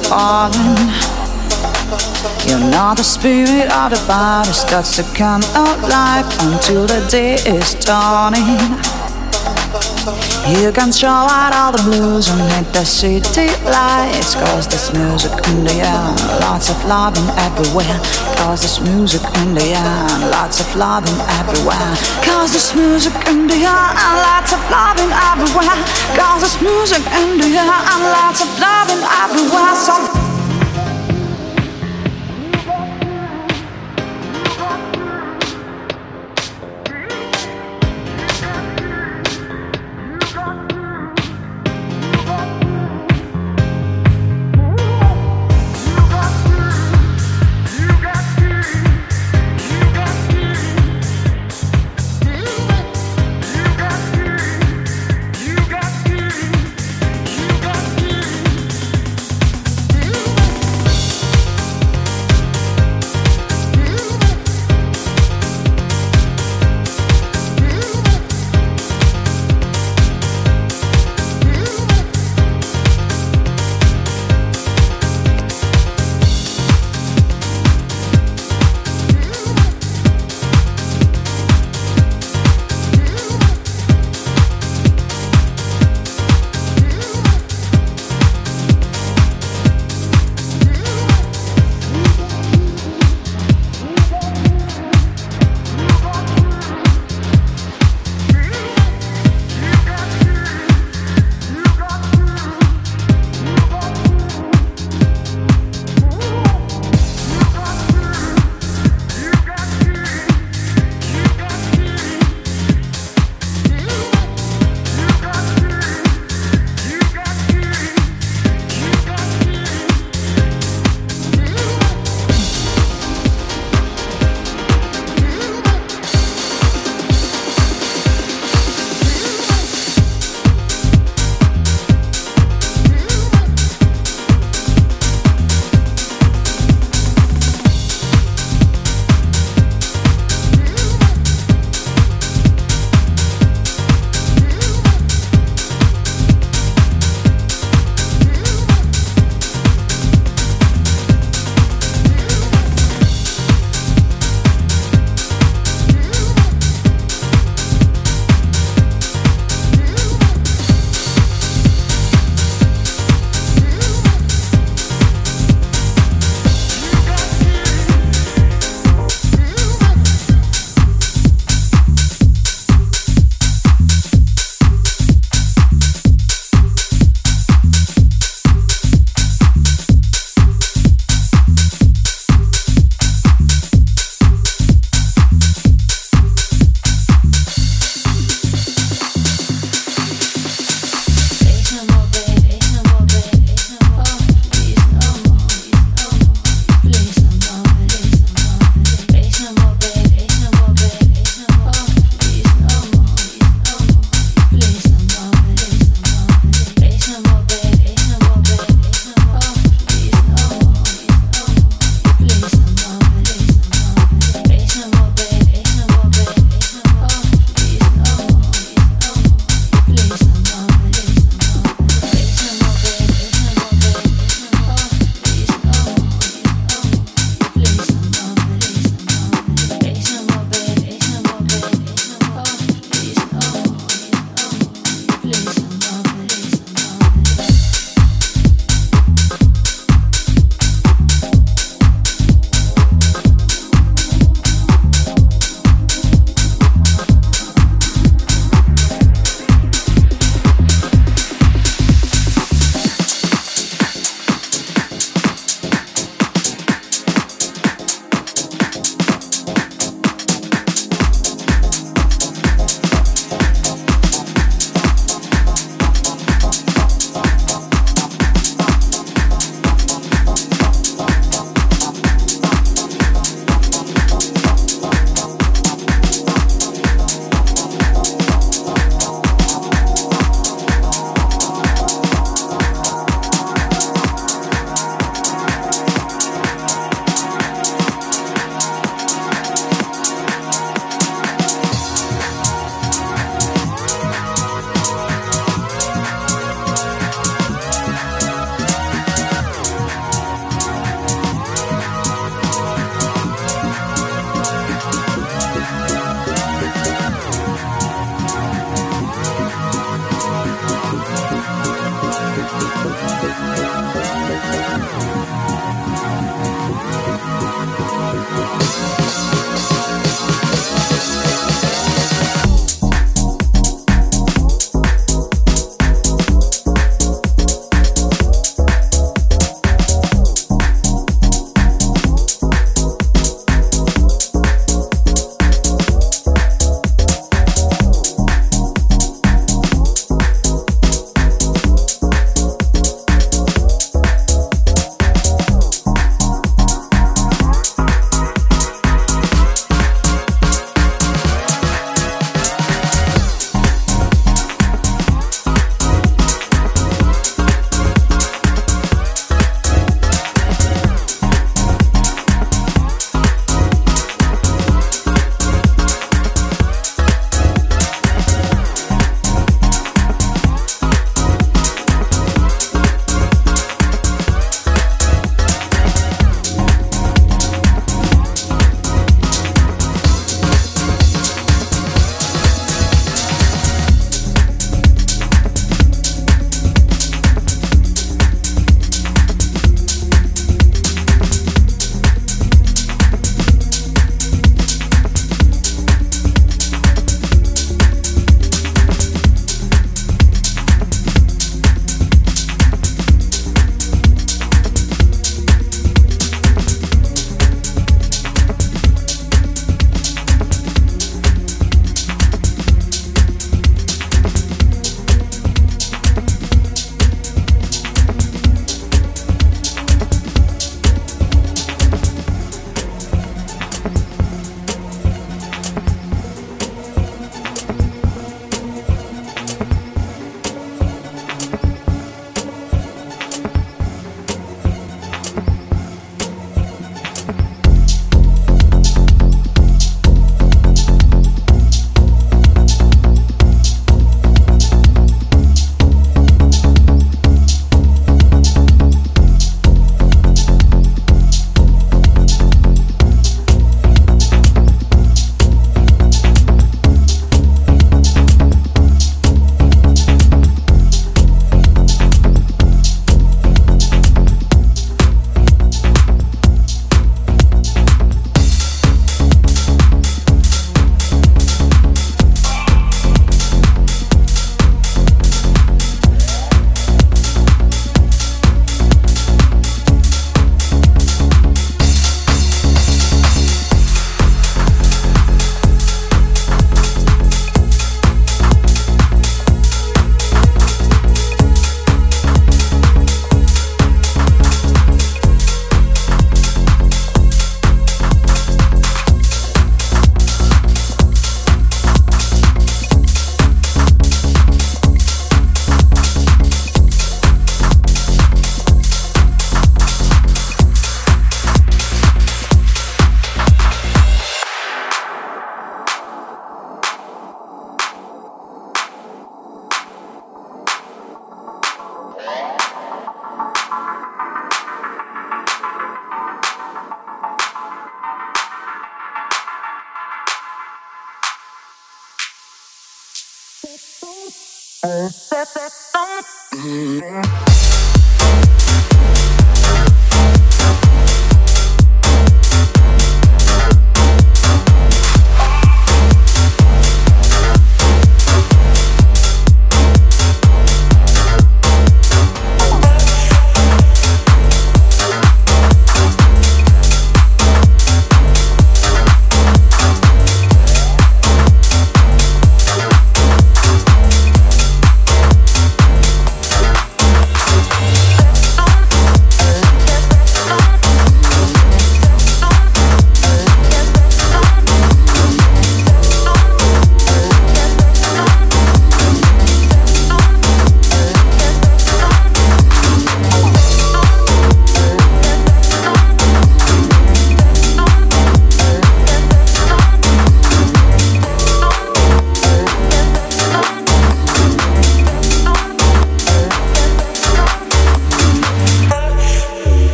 the dark has fallen. You know the spirit of the body starts to come alive until the day is dawning. You can throw out all the blues and hit the city lights Cause there's music in the air, lots of loving everywhere. Cause there's music in the air, lots of loving everywhere. Cause there's music in the air, lots of loving everywhere. Cause music in the air, lots of loving everywhere. So